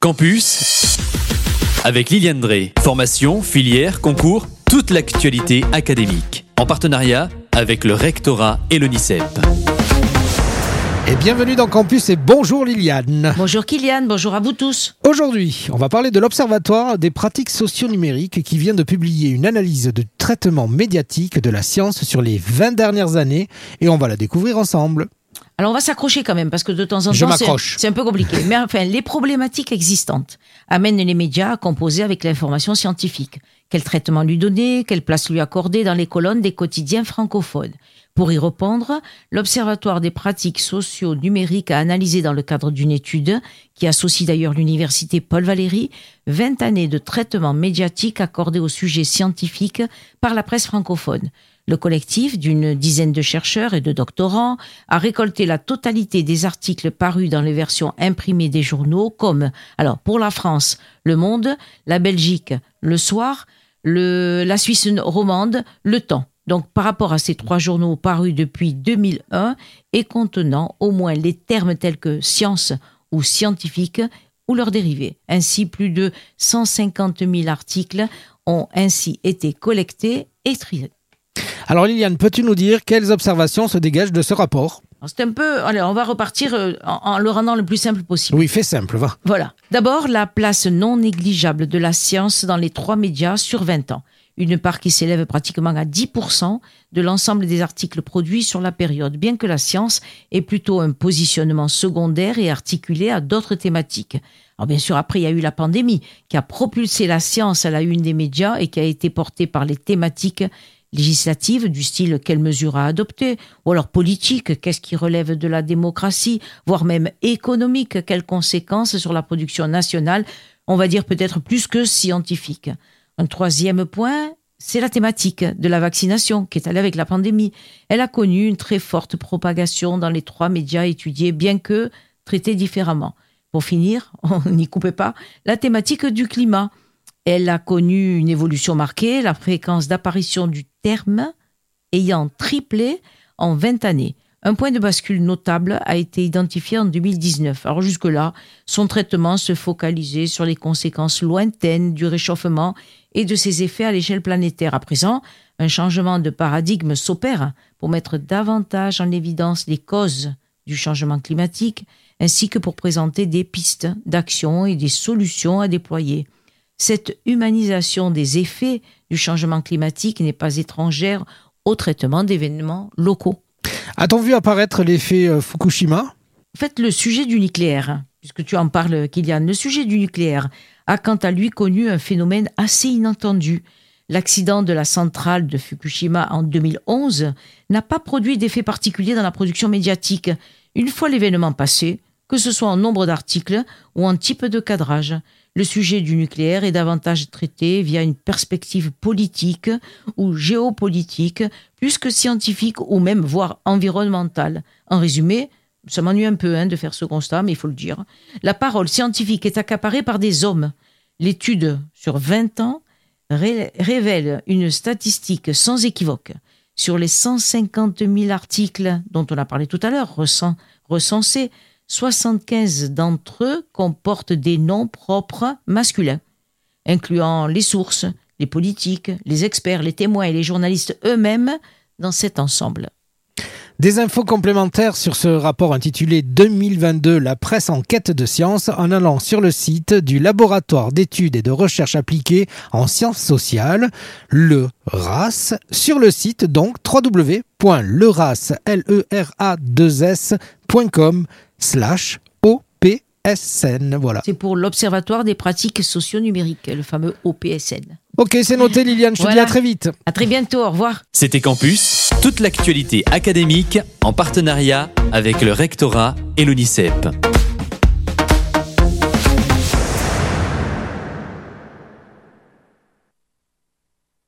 Campus avec Liliane Drey. Formation, filière, concours, toute l'actualité académique. En partenariat avec le rectorat et l'ONICEP. Et bienvenue dans Campus et bonjour Liliane. Bonjour Kylian, bonjour à vous tous. Aujourd'hui, on va parler de l'Observatoire des pratiques socio-numériques qui vient de publier une analyse de traitement médiatique de la science sur les 20 dernières années et on va la découvrir ensemble. Alors on va s'accrocher quand même parce que de temps en Je temps c'est- un peu compliqué. Mais enfin, les problématiques existantes amènent les médias à composer avec l'information scientifique. Quel traitement lui donner, quelle place lui accorder dans les colonnes des quotidiens francophones. Pour y répondre, l'Observatoire des pratiques socio-numériques a analysé dans le cadre d'une étude qui associe d'ailleurs l'université Paul Valéry 20 années de traitement médiatique accordé aux sujets scientifiques par la presse francophone. Le collectif d'une dizaine de chercheurs et de doctorants a récolté la totalité des articles parus dans les versions imprimées des journaux comme, alors pour la France, Le Monde, la Belgique, Le Soir, la Suisse romande, Le Temps. Donc par rapport à ces trois journaux parus depuis 2001 et contenant au moins les termes tels que science ou scientifique ou leurs dérivés. Ainsi, plus de 150 000 articles ont ainsi été collectés et triés. Alors Liliane, peux-tu nous dire quelles observations se dégagent de ce rapport? C'est un peu. Allez, on va repartir euh, en, en le rendant le plus simple possible. Oui, fais simple, va. Voilà. D'abord, la place non négligeable de la science dans les trois médias sur 20 ans. Une part qui s'élève pratiquement à 10% de l'ensemble des articles produits sur la période, bien que la science ait plutôt un positionnement secondaire et articulé à d'autres thématiques. Alors bien sûr, après, il y a eu la pandémie qui a propulsé la science à la une des médias et qui a été portée par les thématiques législatives du style quelles mesures à adopter, ou alors politique, qu'est-ce qui relève de la démocratie, voire même économique, quelles conséquences sur la production nationale, on va dire peut-être plus que scientifique. Un troisième point, c'est la thématique de la vaccination qui est allée avec la pandémie. Elle a connu une très forte propagation dans les trois médias étudiés, bien que traités différemment. Pour finir, on n'y coupait pas, la thématique du climat. Elle a connu une évolution marquée, la fréquence d'apparition du terme ayant triplé en 20 années. Un point de bascule notable a été identifié en 2019. Alors jusque-là, son traitement se focalisait sur les conséquences lointaines du réchauffement et de ses effets à l'échelle planétaire. À présent, un changement de paradigme s'opère pour mettre davantage en évidence les causes du changement climatique, ainsi que pour présenter des pistes d'action et des solutions à déployer. Cette humanisation des effets du changement climatique n'est pas étrangère au traitement d'événements locaux. A-t-on vu apparaître l'effet euh, Fukushima? En fait, le sujet du nucléaire, puisque tu en parles, Kylian, le sujet du nucléaire a quant à lui connu un phénomène assez inattendu. L'accident de la centrale de Fukushima en 2011 n'a pas produit d'effet particulier dans la production médiatique. Une fois l'événement passé, que ce soit en nombre d'articles ou en type de cadrage, le sujet du nucléaire est davantage traité via une perspective politique ou géopolitique, plus que scientifique ou même voire environnementale. En résumé, ça m'ennuie un peu hein, de faire ce constat, mais il faut le dire. La parole scientifique est accaparée par des hommes. L'étude sur 20 ans ré- révèle une statistique sans équivoque. Sur les 150 000 articles dont on a parlé tout à l'heure, recen- recensés, 75 d'entre eux comportent des noms propres masculins, incluant les sources, les politiques, les experts, les témoins et les journalistes eux-mêmes dans cet ensemble. Des infos complémentaires sur ce rapport intitulé 2022 La presse en quête de science en allant sur le site du laboratoire d'études et de recherche appliquées en sciences sociales, le RAS, sur le site donc www.leras.com slash OPSN. Voilà. C'est pour l'Observatoire des pratiques socio-numériques, le fameux OPSN. Ok, c'est noté Liliane, je te dis à très vite. À très bientôt, au revoir. C'était Campus, toute l'actualité académique en partenariat avec le rectorat et l'ONICEP.